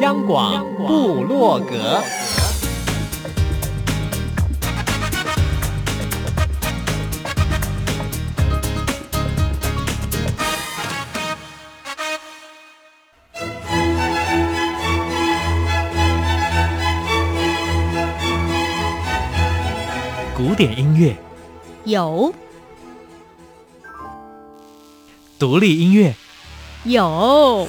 央广布洛格，古典音乐。有，独立音乐。有，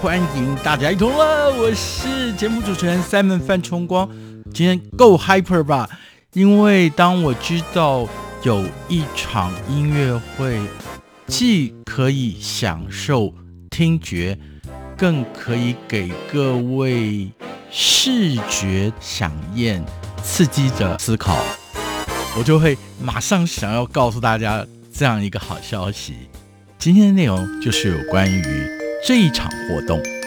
欢迎大家一同乐，我是节目主持人 Simon 范崇光。今天够 hyper 吧？因为当我知道有一场音乐会，既可以享受听觉，更可以给各位。视觉饗宴，刺激着思考，我就会马上想要告诉大家这样一个好消息。今天的内容就是有关于这一场活动。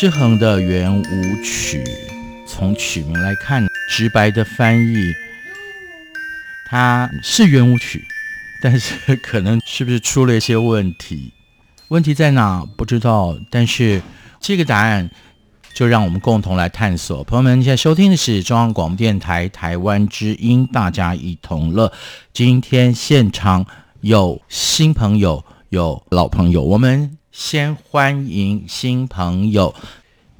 失衡的圆舞曲，从曲名来看，直白的翻译，它是圆舞曲，但是可能是不是出了一些问题？问题在哪？不知道。但是这个答案，就让我们共同来探索。朋友们，现在收听的是中央广播电台台湾之音，大家一同乐。今天现场有新朋友，有老朋友，我们。先欢迎新朋友，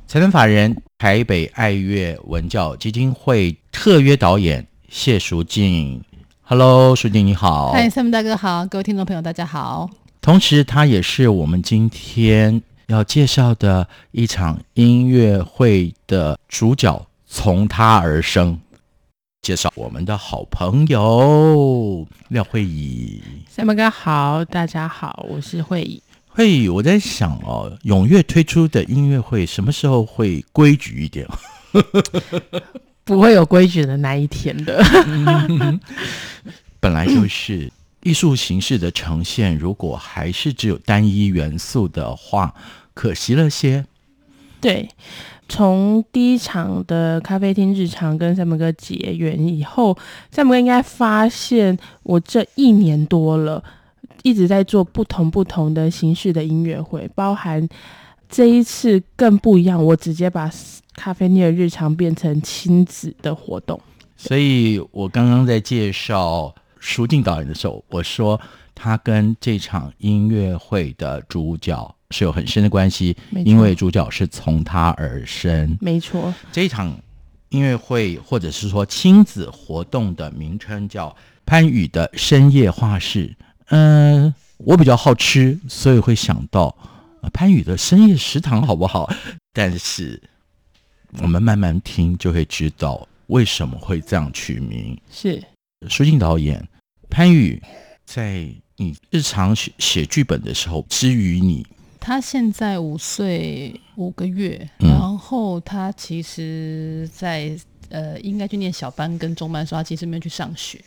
财团法人台北爱乐文教基金会特约导演谢淑静。Hello，淑静你好。嗨，Sam 大哥好，各位听众朋友大家好。同时，他也是我们今天要介绍的一场音乐会的主角，从他而生。介绍我们的好朋友廖慧仪。Sam 哥好，大家好，我是慧仪。嘿，我在想哦，踊跃推出的音乐会什么时候会规矩一点？不会有规矩的那一天的。本来就是艺术形式的呈现，如果还是只有单一元素的话，可惜了些。对，从第一场的咖啡厅日常跟 Sam 哥结缘以后，Sam 哥应该发现我这一年多了。一直在做不同不同的形式的音乐会，包含这一次更不一样，我直接把咖啡厅的日常变成亲子的活动。所以我刚刚在介绍舒静导演的时候，我说他跟这场音乐会的主角是有很深的关系，因为主角是从他而生。没错，这一场音乐会或者是说亲子活动的名称叫潘宇的深夜画室。嗯、呃，我比较好吃，所以会想到潘宇的深夜食堂，好不好？但是我们慢慢听就会知道为什么会这样取名。是舒静导演，潘宇在你日常写写剧本的时候，之于你，他现在五岁五个月，嗯、然后他其实在，在呃应该去念小班跟中班的时候，他其实没有去上学，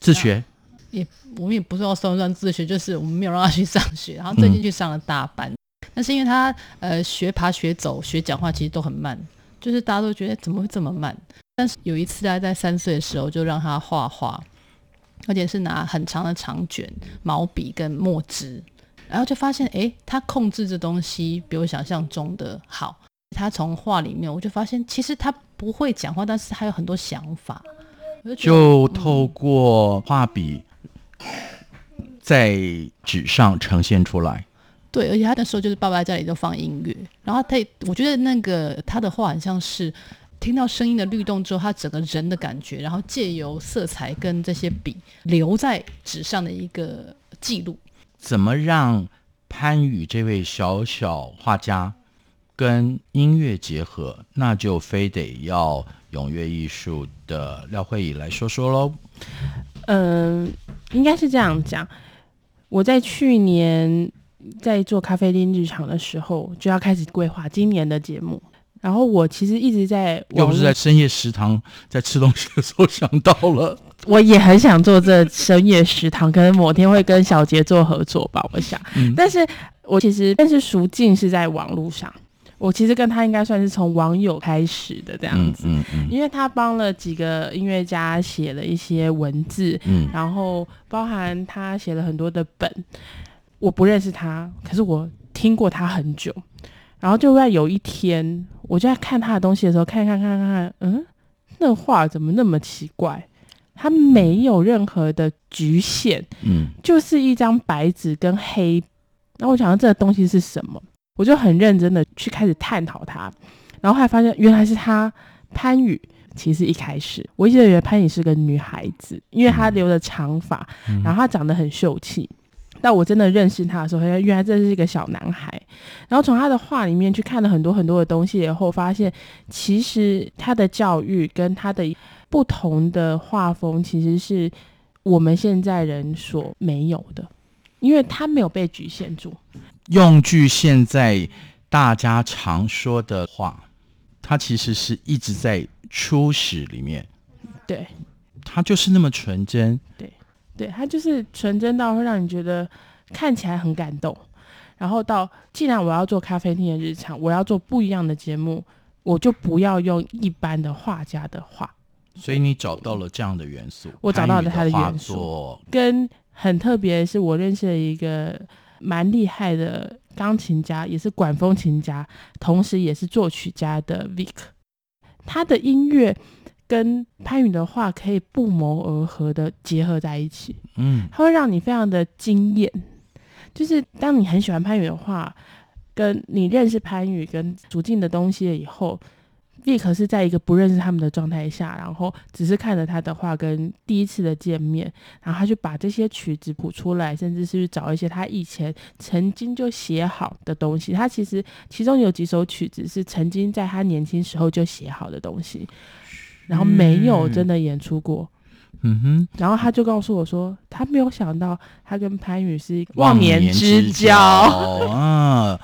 自学。也我们也不知道算不算自学，就是我们没有让他去上学，然后最近去上了大班。嗯、但是因为他呃学爬、学走、学讲话，其实都很慢，就是大家都觉得怎么会这么慢？但是有一次他在三岁的时候就让他画画，而且是拿很长的长卷、毛笔跟墨汁，然后就发现哎，他控制这东西比我想象中的好。他从画里面我就发现，其实他不会讲话，但是他有很多想法，就，就透过画笔。在纸上呈现出来，对，而且他那时候就是爸爸在家里都放音乐，然后他，我觉得那个他的话很像是听到声音的律动之后，他整个人的感觉，然后借由色彩跟这些笔留在纸上的一个记录。怎么让潘宇这位小小画家跟音乐结合？那就非得要踊跃艺术的廖慧仪来说说喽。嗯、呃，应该是这样讲。我在去年在做咖啡厅日常的时候，就要开始规划今年的节目。然后我其实一直在，又不是在深夜食堂在吃东西的时候想到了。我也很想做这深夜食堂，可能某天会跟小杰做合作吧，我想。嗯、但是我其实，但是舒静是在网络上。我其实跟他应该算是从网友开始的这样子，嗯嗯嗯、因为他帮了几个音乐家写了一些文字，嗯、然后包含他写了很多的本。我不认识他，可是我听过他很久。然后就在有一天，我就在看他的东西的时候，看看看看看，嗯，那画怎么那么奇怪？他没有任何的局限，嗯，就是一张白纸跟黑。那我想到这个东西是什么？我就很认真的去开始探讨他，然后后来发现原来是他潘宇。其实一开始我一直以为潘宇是个女孩子，因为她留着长发，嗯、然后她长得很秀气。但我真的认识他的时候，原来这是一个小男孩。然后从他的画里面去看了很多很多的东西以后，发现其实他的教育跟他的不同的画风，其实是我们现在人所没有的，因为他没有被局限住。用句现在大家常说的话，它其实是一直在初始里面，对，它就是那么纯真，对，对，它就是纯真到会让你觉得看起来很感动。然后到既然我要做咖啡厅的日常，我要做不一样的节目，我就不要用一般的画家的画。所以你找到了这样的元素，我找到了他的元素，跟很特别的是我认识了一个。蛮厉害的钢琴家，也是管风琴家，同时也是作曲家的 Vic，他的音乐跟潘宇的话可以不谋而合的结合在一起。嗯，他会让你非常的惊艳。就是当你很喜欢潘宇的话，跟你认识潘宇跟舒静的东西了以后。Vic 是在一个不认识他们的状态下，然后只是看着他的话跟第一次的见面，然后他就把这些曲子谱出来，甚至是去找一些他以前曾经就写好的东西。他其实其中有几首曲子是曾经在他年轻时候就写好的东西，然后没有真的演出过。嗯哼，然后他就告诉我说，他没有想到他跟潘宇是忘年之交 啊。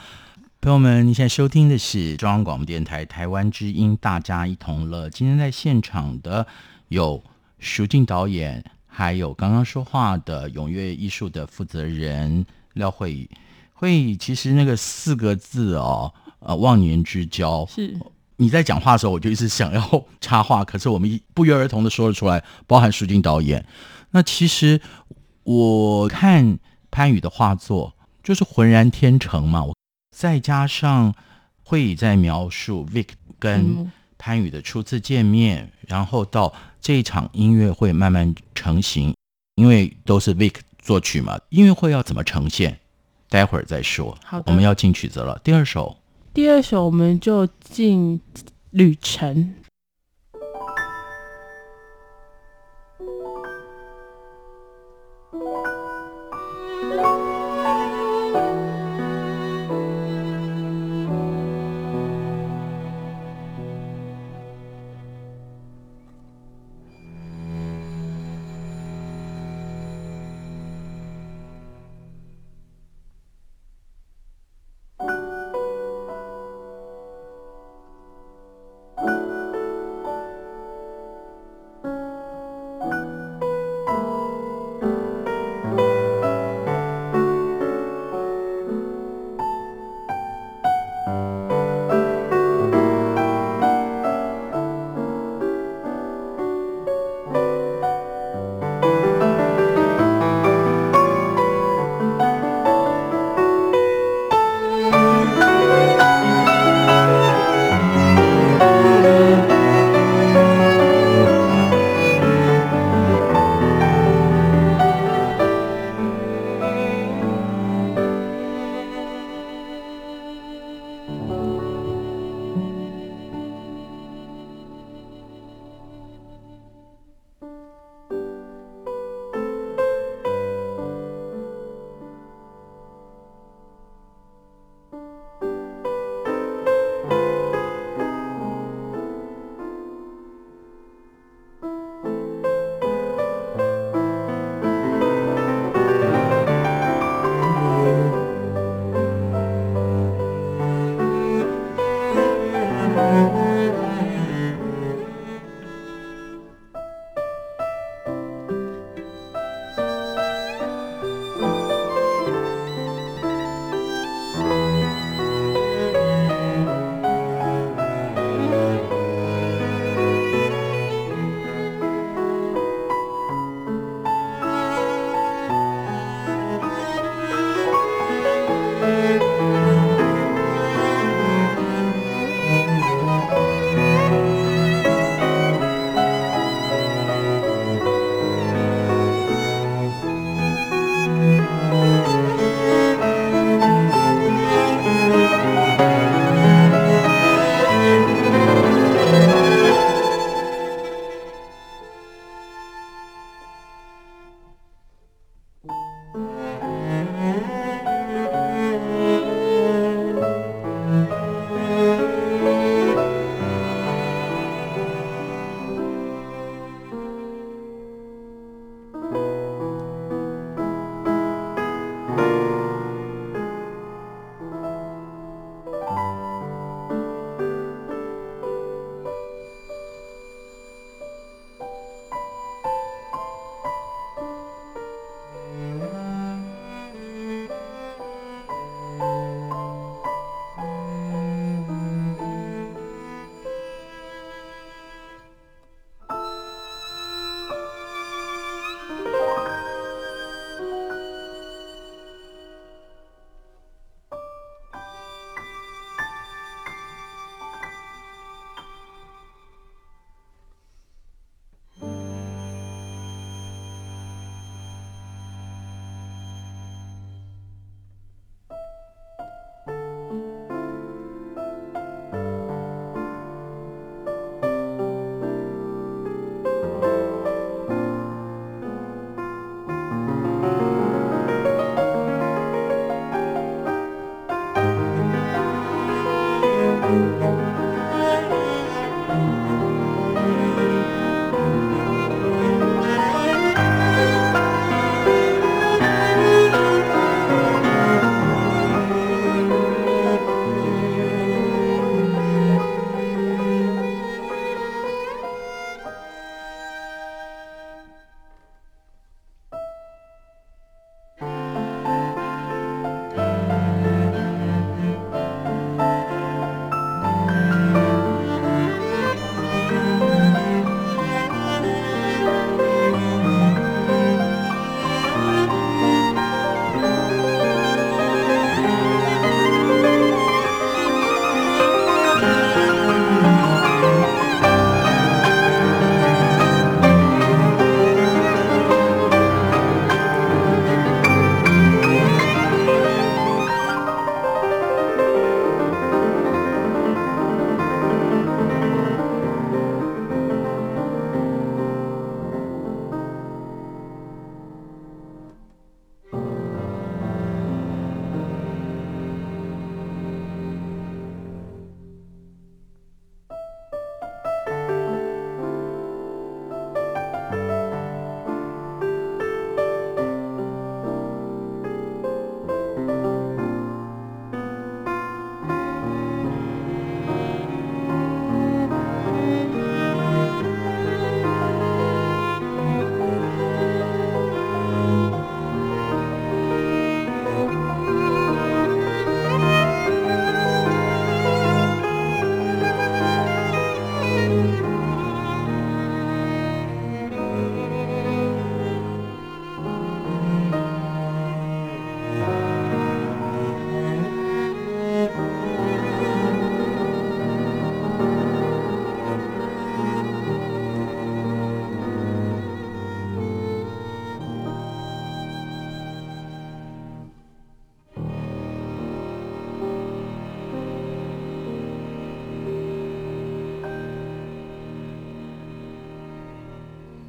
朋友们，你现在收听的是中央广播电台台湾之音，大家一同乐。今天在现场的有舒静导演，还有刚刚说话的踊跃艺术的负责人廖慧宇。慧宇，其实那个四个字哦，呃，忘年之交。是你在讲话的时候，我就一直想要插话，可是我们一不约而同的说了出来，包含舒静导演。那其实我看潘宇的画作，就是浑然天成嘛。再加上会议在描述 Vic 跟潘宇的初次见面，嗯、然后到这一场音乐会慢慢成型，因为都是 Vic 作曲嘛，音乐会要怎么呈现，待会儿再说。好的，我们要进曲子了。第二首，第二首我们就进旅程。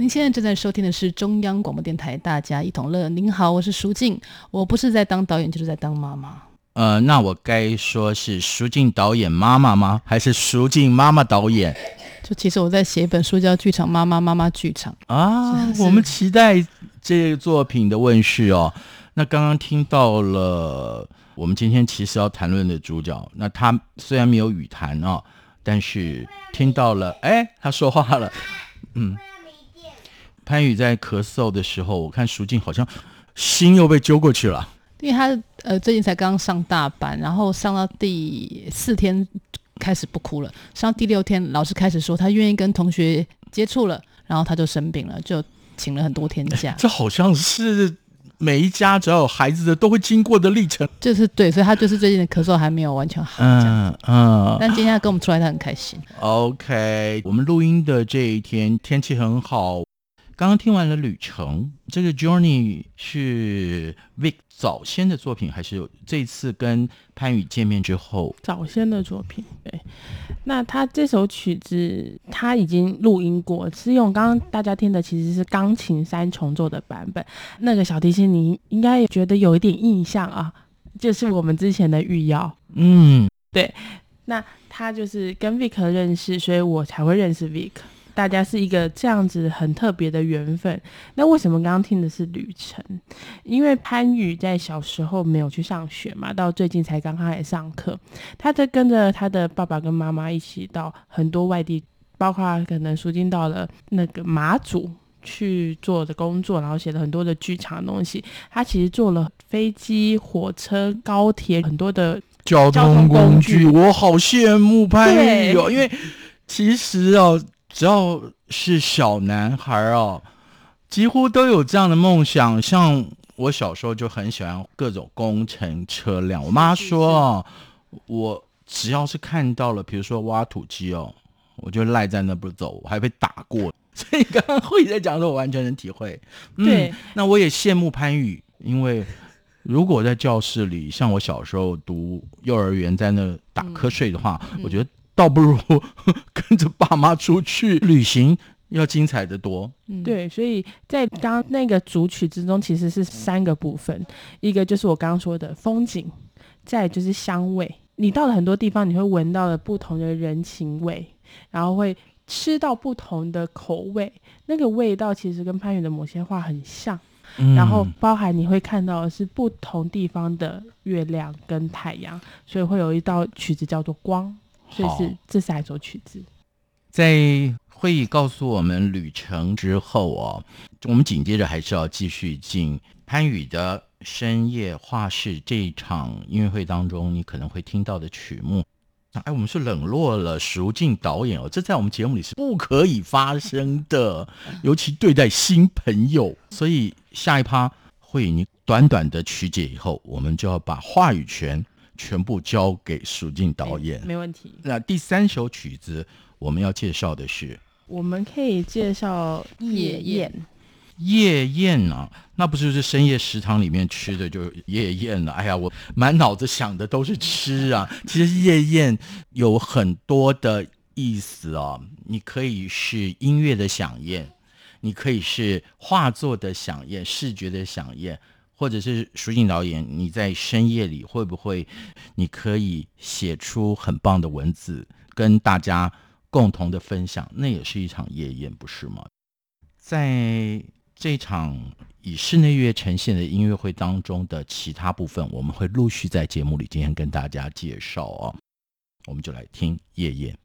您现在正在收听的是中央广播电台《大家一同乐》。您好，我是舒静。我不是在当导演，就是在当妈妈。呃，那我该说是舒静导演妈妈吗？还是舒静妈妈导演？就其实我在写一本书叫《剧场妈妈妈妈剧场》啊。我们期待这个作品的问世哦。那刚刚听到了，我们今天其实要谈论的主角，那他虽然没有语谈哦，但是听到了，哎，他说话了，嗯。潘宇在咳嗽的时候，我看舒静好像心又被揪过去了，因为他呃最近才刚上大班，然后上到第四天开始不哭了，上到第六天老师开始说他愿意跟同学接触了，然后他就生病了，就请了很多天假。这好像是每一家只要有孩子的都会经过的历程，就是对，所以他就是最近的咳嗽还没有完全好，嗯嗯，但今天他跟我们出来，他很开心。OK，我们录音的这一天天气很好。刚刚听完了旅程，这个 Journey 是 Vic 早先的作品，还是这次跟潘宇见面之后早先的作品？对，那他这首曲子他已经录音过，是用刚刚大家听的其实是钢琴三重奏的版本。那个小提琴你应该也觉得有一点印象啊，就是我们之前的御药。嗯，对，那他就是跟 Vic 认识，所以我才会认识 Vic。大家是一个这样子很特别的缘分。那为什么刚刚听的是旅程？因为潘宇在小时候没有去上学嘛，到最近才刚开始上课。他在跟着他的爸爸跟妈妈一起到很多外地，包括可能淑静到了那个马祖去做的工作，然后写了很多的剧场的东西。他其实坐了飞机、火车、高铁很多的交通工具。我好羡慕潘宇哦，因为其实哦。只要是小男孩哦，几乎都有这样的梦想。像我小时候就很喜欢各种工程车辆。我妈说哦，我只要是看到了，比如说挖土机哦，我就赖在那不走，我还被打过。所以刚刚慧在讲的时候，我完全能体会。嗯、对，那我也羡慕潘宇，因为如果在教室里，像我小时候读幼儿园，在那打瞌睡的话，嗯、我觉得。倒不如 跟着爸妈出去旅行，要精彩的多。嗯，对，所以在刚刚那个主曲之中，其实是三个部分，一个就是我刚刚说的风景，再就是香味。你到了很多地方，你会闻到了不同的人情味，然后会吃到不同的口味，那个味道其实跟潘宇的某些话很像。嗯，然后包含你会看到的是不同地方的月亮跟太阳，所以会有一道曲子叫做光。所以是这三首曲子，在会议告诉我们旅程之后哦，我们紧接着还是要继续进潘宇的深夜画室这一场音乐会当中，你可能会听到的曲目。哎，我们是冷落了淑静导演哦，这在我们节目里是不可以发生的，尤其对待新朋友。所以下一趴会议你短短的曲解以后，我们就要把话语权。全部交给淑静导演，没问题。那第三首曲子我们要介绍的是，我们可以介绍《夜宴》。夜宴啊，那不就是深夜食堂里面吃的就是夜宴了？哎呀，我满脑子想的都是吃啊。其实夜宴有很多的意思啊，你可以是音乐的响宴，你可以是画作的响宴，视觉的响宴。或者是舒静导演，你在深夜里会不会，你可以写出很棒的文字，跟大家共同的分享，那也是一场夜宴，不是吗？在这场以室内乐呈现的音乐会当中的其他部分，我们会陆续在节目里今天跟大家介绍哦。我们就来听夜宴。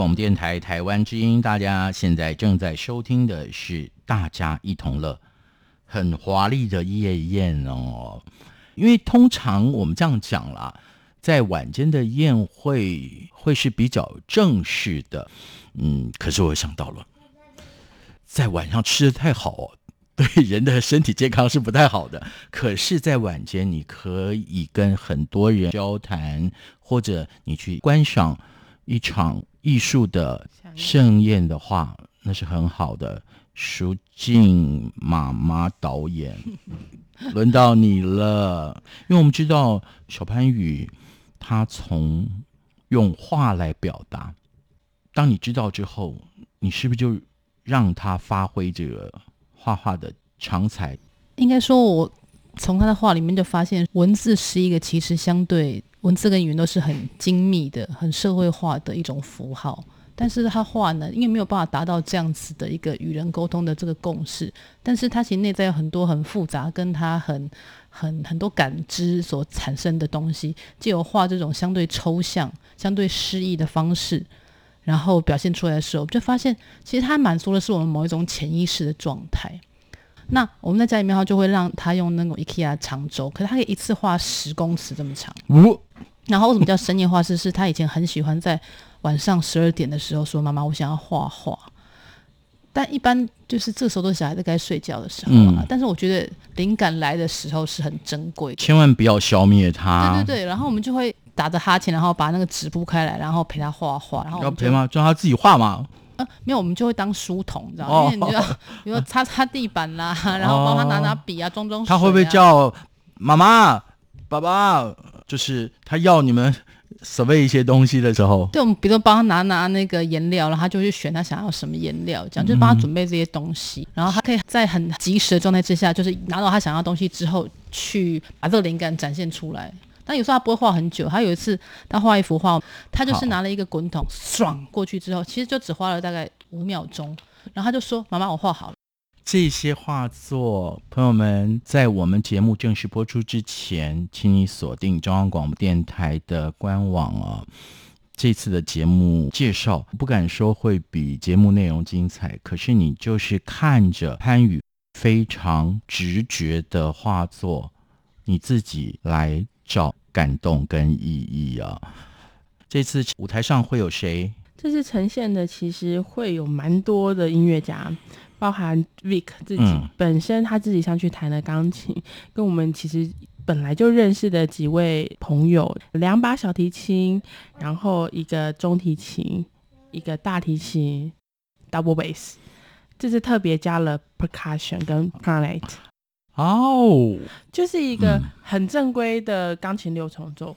广播电台台湾之音，大家现在正在收听的是《大家一同乐》，很华丽的夜宴哦。因为通常我们这样讲啦，在晚间的宴会会是比较正式的，嗯，可是我想到了，在晚上吃得太好，对人的身体健康是不太好的。可是，在晚间你可以跟很多人交谈，或者你去观赏一场。艺术的盛宴的话，那是很好的。舒静妈妈导演，轮到你了。因为我们知道小潘宇，他从用画来表达。当你知道之后，你是不是就让他发挥这个画画的长才？应该说，我从他的画里面就发现，文字是一个其实相对。文字跟语言都是很精密的、很社会化的一种符号，但是他画呢，因为没有办法达到这样子的一个与人沟通的这个共识，但是他其实内在有很多很复杂，跟他很很很多感知所产生的东西，借由画这种相对抽象、相对诗意的方式，然后表现出来的时候，就发现其实他满足的是我们某一种潜意识的状态。那我们在家里面的话，就会让他用那种 IKEA 长轴，可是他可以一次画十公尺这么长。哦然后为什么叫深夜画室？是他以前很喜欢在晚上十二点的时候说：“妈妈，我想要画画。”但一般就是这时候都是小孩子该睡觉的时候啊。嗯、但是我觉得灵感来的时候是很珍贵的，千万不要消灭它。对对对，然后我们就会打着哈欠，然后把那个纸铺开来，然后陪他画画。然后要陪吗？叫他自己画吗？呃，没有，我们就会当书童，你知道吗？哦、因为你知道，比如说擦擦地板啦，然后帮他拿拿笔啊，装装。他会不会叫妈妈、爸爸？就是他要你们准备一些东西的时候，对，我们比如说帮他拿拿那个颜料，然后他就去选他想要什么颜料，这样就是帮他准备这些东西，嗯、然后他可以在很及时的状态之下，就是拿到他想要的东西之后，去把这个灵感展现出来。但有时候他不会画很久，他有一次他画一幅画，他就是拿了一个滚筒爽过去之后，其实就只花了大概五秒钟，然后他就说：“妈妈，我画好了。”这些画作，朋友们，在我们节目正式播出之前，请你锁定中央广播电台的官网啊。这次的节目介绍，不敢说会比节目内容精彩，可是你就是看着潘宇非常直觉的画作，你自己来找感动跟意义啊。这次舞台上会有谁？这次呈现的其实会有蛮多的音乐家。包含 Vic 自己、嗯、本身，他自己上去弹的钢琴，跟我们其实本来就认识的几位朋友，两把小提琴，然后一个中提琴，一个大提琴，double bass，这次特别加了 percussion 跟 clarinet 哦，就是一个很正规的钢琴六重奏，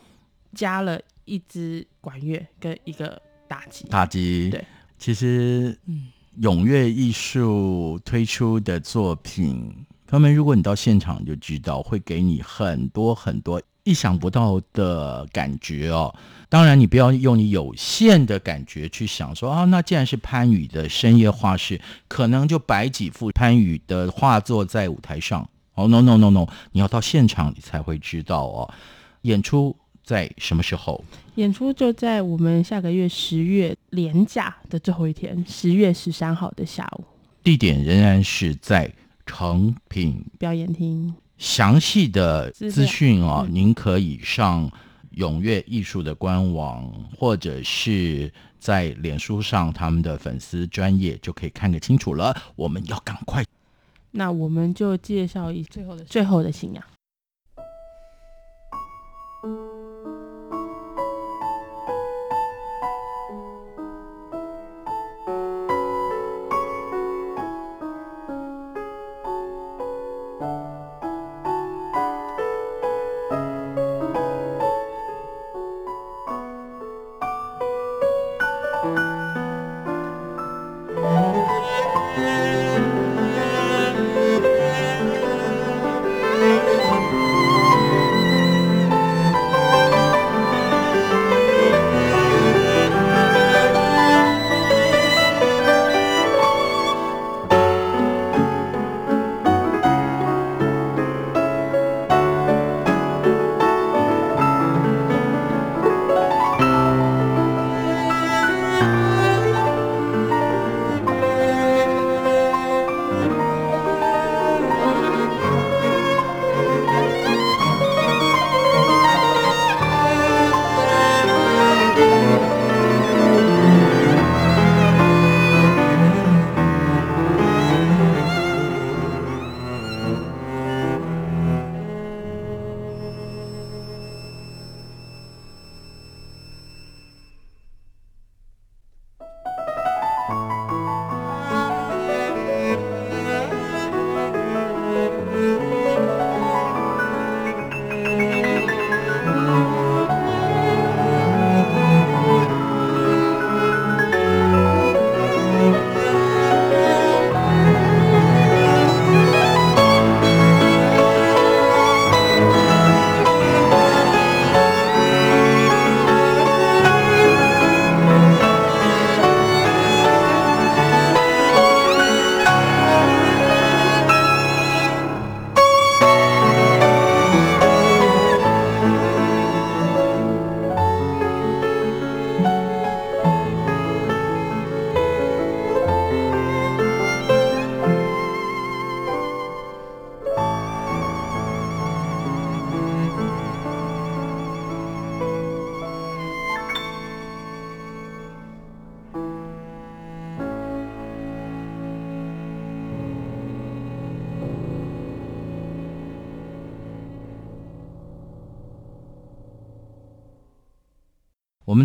加了一支管乐跟一个打击，打击，对，其实，嗯。咏乐艺术推出的作品，朋友们，如果你到现场就知道，会给你很多很多意想不到的感觉哦。当然，你不要用你有限的感觉去想说啊，那既然是潘宇的深夜画室，可能就摆几幅潘宇的画作在舞台上。哦，no no no no，你要到现场你才会知道哦。演出在什么时候？演出就在我们下个月十月连假的最后一天，十月十三号的下午。地点仍然是在成品表演厅。详细的资讯啊、哦，您可以上踊跃艺术的官网，嗯、或者是在脸书上他们的粉丝专业就可以看个清楚了。我们要赶快，那我们就介绍一最后的最后的信仰。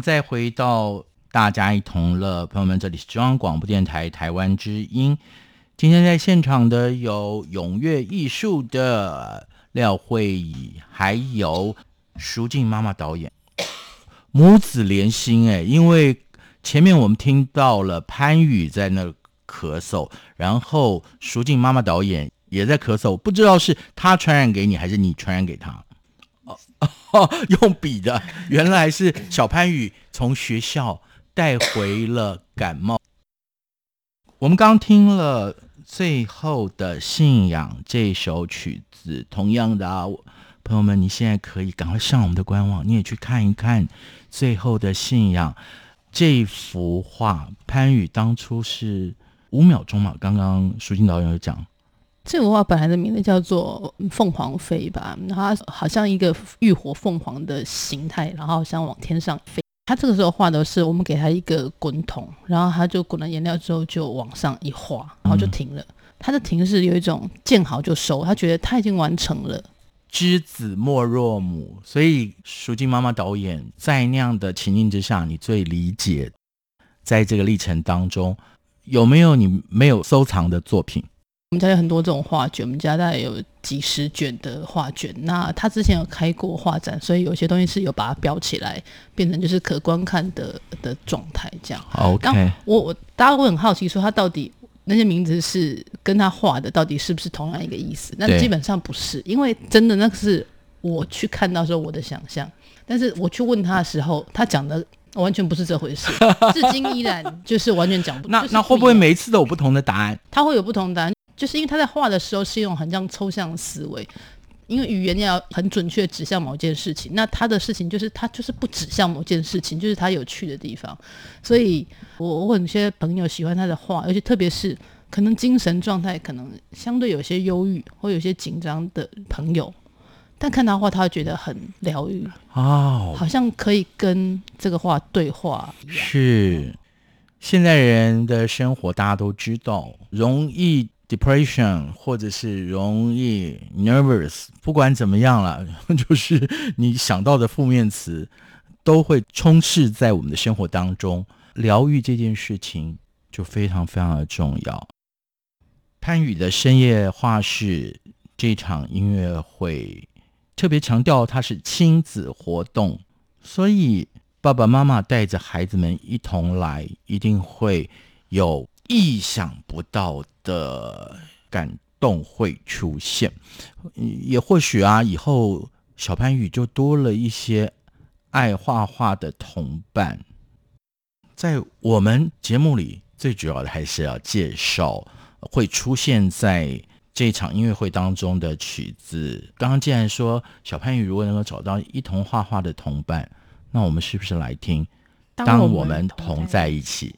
再回到大家一同乐，朋友们，这里是中央广播电台台湾之音。今天在现场的有踊跃艺术的廖慧仪，还有淑静妈妈导演，母子连心哎，因为前面我们听到了潘宇在那咳嗽，然后淑静妈妈导演也在咳嗽，不知道是他传染给你，还是你传染给他。哦，用笔的，原来是小潘宇从学校带回了感冒。我们刚听了最后的信仰这首曲子，同样的啊，朋友们，你现在可以赶快上我们的官网，你也去看一看最后的信仰这幅画。潘宇当初是五秒钟嘛？刚刚舒静导演有讲。这幅画本来的名字叫做《凤凰飞》吧，然后它好像一个浴火凤凰的形态，然后好像往天上飞。他这个时候画的是我们给他一个滚筒，然后他就滚了颜料之后就往上一画，然后就停了。他的停是有一种见好就收，他觉得他已经完成了。知子莫若母，所以舒静妈妈导演在那样的情境之下，你最理解，在这个历程当中有没有你没有收藏的作品？我们家有很多这种画卷，我们家大概有几十卷的画卷。那他之前有开过画展，所以有些东西是有把它标起来，变成就是可观看的的状态这样。OK，我我大家会很好奇说，他到底那些名字是跟他画的到底是不是同样一个意思？那基本上不是，因为真的那个是我去看到时候我的想象，但是我去问他的时候，他讲的完全不是这回事，至今依然就是完全讲不。那、就是、不那会不会每一次都有不同的答案？他会有不同的答案。就是因为他在画的时候是一种很像抽象思维，因为语言要很准确指向某件事情，那他的事情就是他就是不指向某件事情，就是他有趣的地方。所以我我很些朋友喜欢他的画，而且特别是可能精神状态可能相对有些忧郁或有些紧张的朋友，但看他画他会觉得很疗愈哦，好像可以跟这个画对话一样。是，现在人的生活大家都知道容易。Depression 或者是容易 nervous，不管怎么样了，就是你想到的负面词都会充斥在我们的生活当中。疗愈这件事情就非常非常的重要。潘宇的深夜画室这场音乐会特别强调它是亲子活动，所以爸爸妈妈带着孩子们一同来，一定会有。意想不到的感动会出现，也或许啊，以后小潘宇就多了一些爱画画的同伴。在我们节目里，最主要的还是要介绍会出现在这场音乐会当中的曲子。刚刚既然说小潘宇如果能够找到一同画画的同伴，那我们是不是来听？当我们同在一起。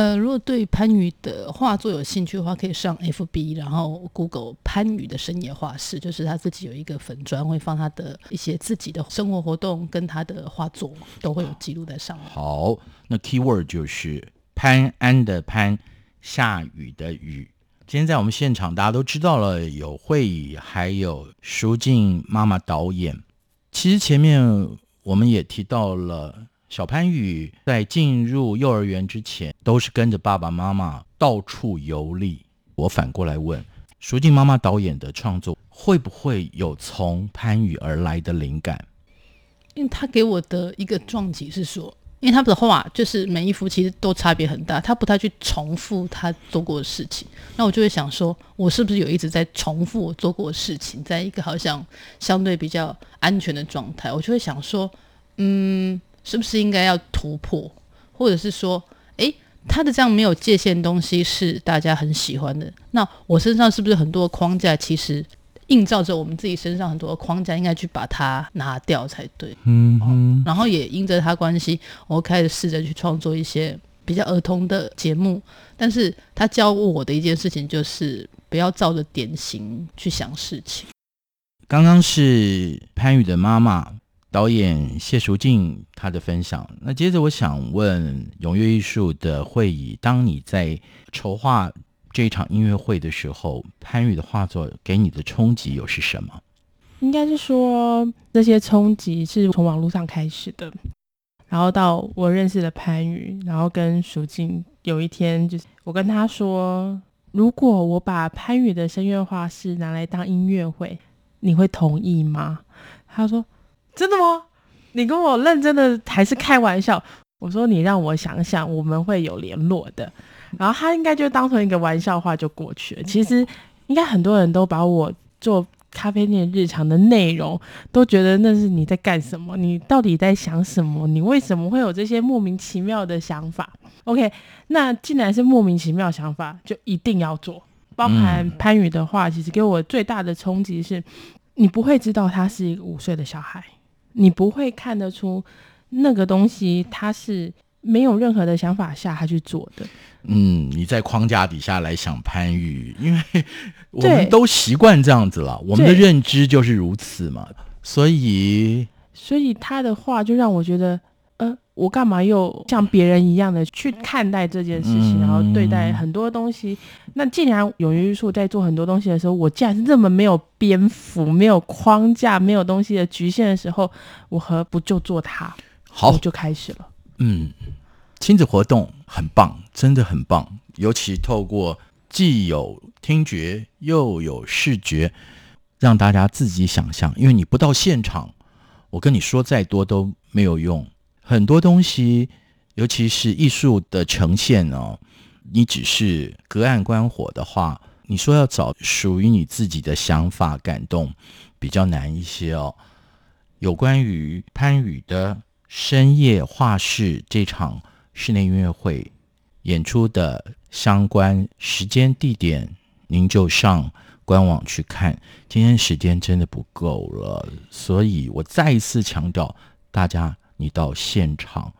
呃，如果对潘宇的画作有兴趣的话，可以上 FB，然后 Google 潘宇的深夜画室，就是他自己有一个粉砖，会放他的一些自己的生活活动跟他的画作都会有记录在上面。好，那 keyword 就是潘安的潘，下雨的雨。今天在我们现场，大家都知道了，有慧仪，还有舒静妈妈导演。其实前面我们也提到了。小潘宇在进入幼儿园之前，都是跟着爸爸妈妈到处游历。我反过来问，淑静妈妈导演的创作会不会有从潘宇而来的灵感？因为他给我的一个撞击是说，因为他的画就是每一幅其实都差别很大，他不太去重复他做过的事情。那我就会想说，我是不是有一直在重复我做过的事情，在一个好像相对比较安全的状态？我就会想说，嗯。是不是应该要突破，或者是说，诶，他的这样没有界限的东西是大家很喜欢的。那我身上是不是很多框架，其实映照着我们自己身上很多的框架，应该去把它拿掉才对。嗯哼。然后也因着他关系，我开始试着去创作一些比较儿童的节目。但是他教我的一件事情就是，不要照着典型去想事情。刚刚是潘宇的妈妈。导演谢淑静她的分享，那接着我想问永跃艺术的会议，当你在筹划这场音乐会的时候，潘宇的画作给你的冲击又是什么？应该是说这些冲击是从网络上开始的，然后到我认识了潘宇，然后跟淑静有一天就是我跟他说，如果我把潘宇的声乐画室拿来当音乐会，你会同意吗？他说。真的吗？你跟我认真的还是开玩笑？我说你让我想想，我们会有联络的。然后他应该就当成一个玩笑话就过去了。其实应该很多人都把我做咖啡店日常的内容都觉得那是你在干什么？你到底在想什么？你为什么会有这些莫名其妙的想法？OK，那既然是莫名其妙想法，就一定要做。包含潘宇的话，其实给我最大的冲击是，你不会知道他是一个五岁的小孩。你不会看得出那个东西，他是没有任何的想法下他去做的。嗯，你在框架底下来想潘玉，因为 我们都习惯这样子了，我们的认知就是如此嘛。所以，所以他的话就让我觉得。我干嘛又像别人一样的去看待这件事情，然后对待很多东西？那既然永跃艺术在做很多东西的时候，我既然是这么没有边幅、没有框架、没有东西的局限的时候，我何不就做它？好，我就开始了。嗯，亲子活动很棒，真的很棒，尤其透过既有听觉又有视觉，让大家自己想象。因为你不到现场，我跟你说再多都没有用。很多东西，尤其是艺术的呈现哦，你只是隔岸观火的话，你说要找属于你自己的想法感动，比较难一些哦。有关于潘宇的深夜画室这场室内音乐会演出的相关时间地点，您就上官网去看。今天时间真的不够了，所以我再一次强调，大家。你到现场，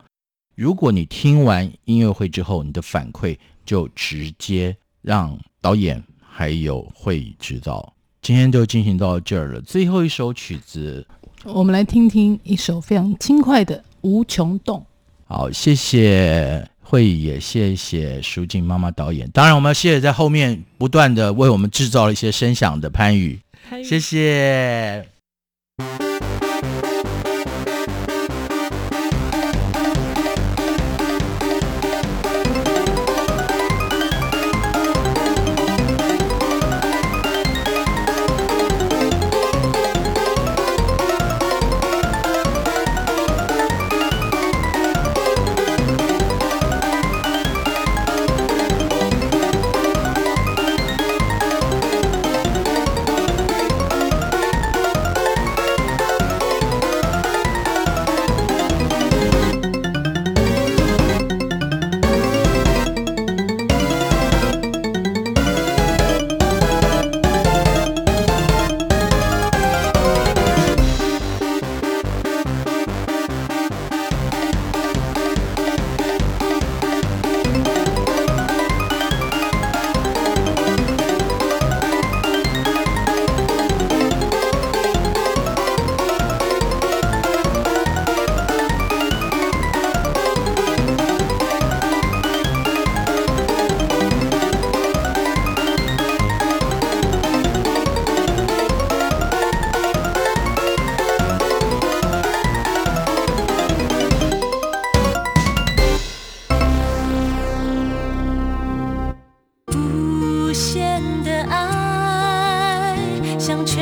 如果你听完音乐会之后，你的反馈就直接让导演还有会议知道。今天就进行到这儿了，最后一首曲子，我们来听听一首非常轻快的《无穷动》。好，谢谢会议，也谢谢舒静妈妈导演。当然，我们要谢谢在后面不断的为我们制造了一些声响的潘宇，谢谢。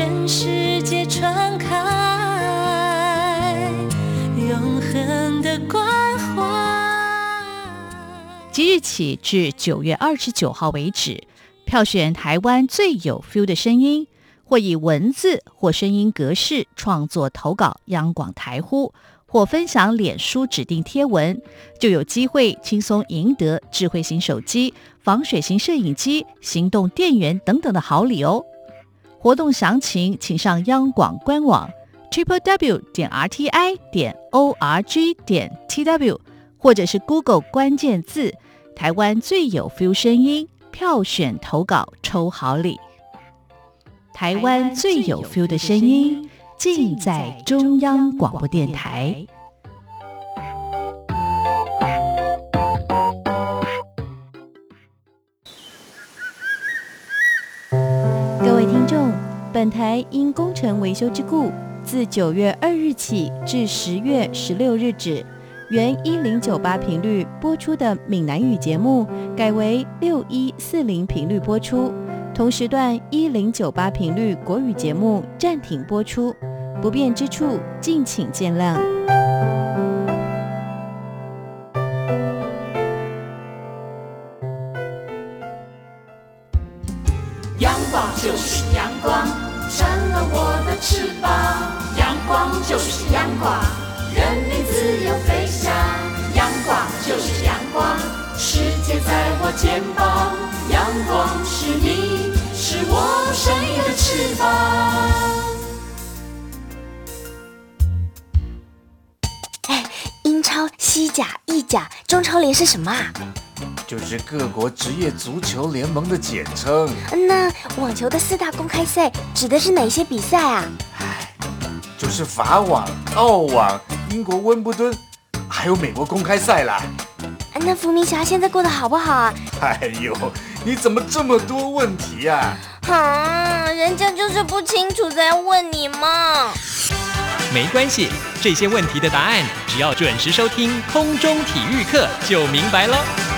全世界传开永恒的关怀。即日起至九月二十九号为止票选台湾最有 feel 的声音或以文字或声音格式创作投稿央广台呼或分享脸书指定贴文就有机会轻松赢得智慧型手机防水型摄影机行动电源等等的好礼哦。活动详情请上央广官网 triple w 点 r t i 点 o r g 点 t w，或者是 Google 关键字“台湾最有 feel 声音”，票选投稿抽好礼。台湾最有 feel 的声音，尽在中央广播电台。本台因工程维修之故，自九月二日起至十月十六日止，原一零九八频率播出的闽南语节目，改为六一四零频率播出。同时段一零九八频率国语节目暂停播出，不便之处敬请见谅。生命的翅膀。哎，英超、西甲、意甲、中超联是什么啊？就是各国职业足球联盟的简称。那网球的四大公开赛指的是哪些比赛啊？哎，就是法网、澳网、英国温布敦，还有美国公开赛啦。那伏明霞现在过得好不好啊？哎呦，你怎么这么多问题呀？啊，人家就是不清楚才问你嘛。没关系，这些问题的答案只要准时收听空中体育课就明白了。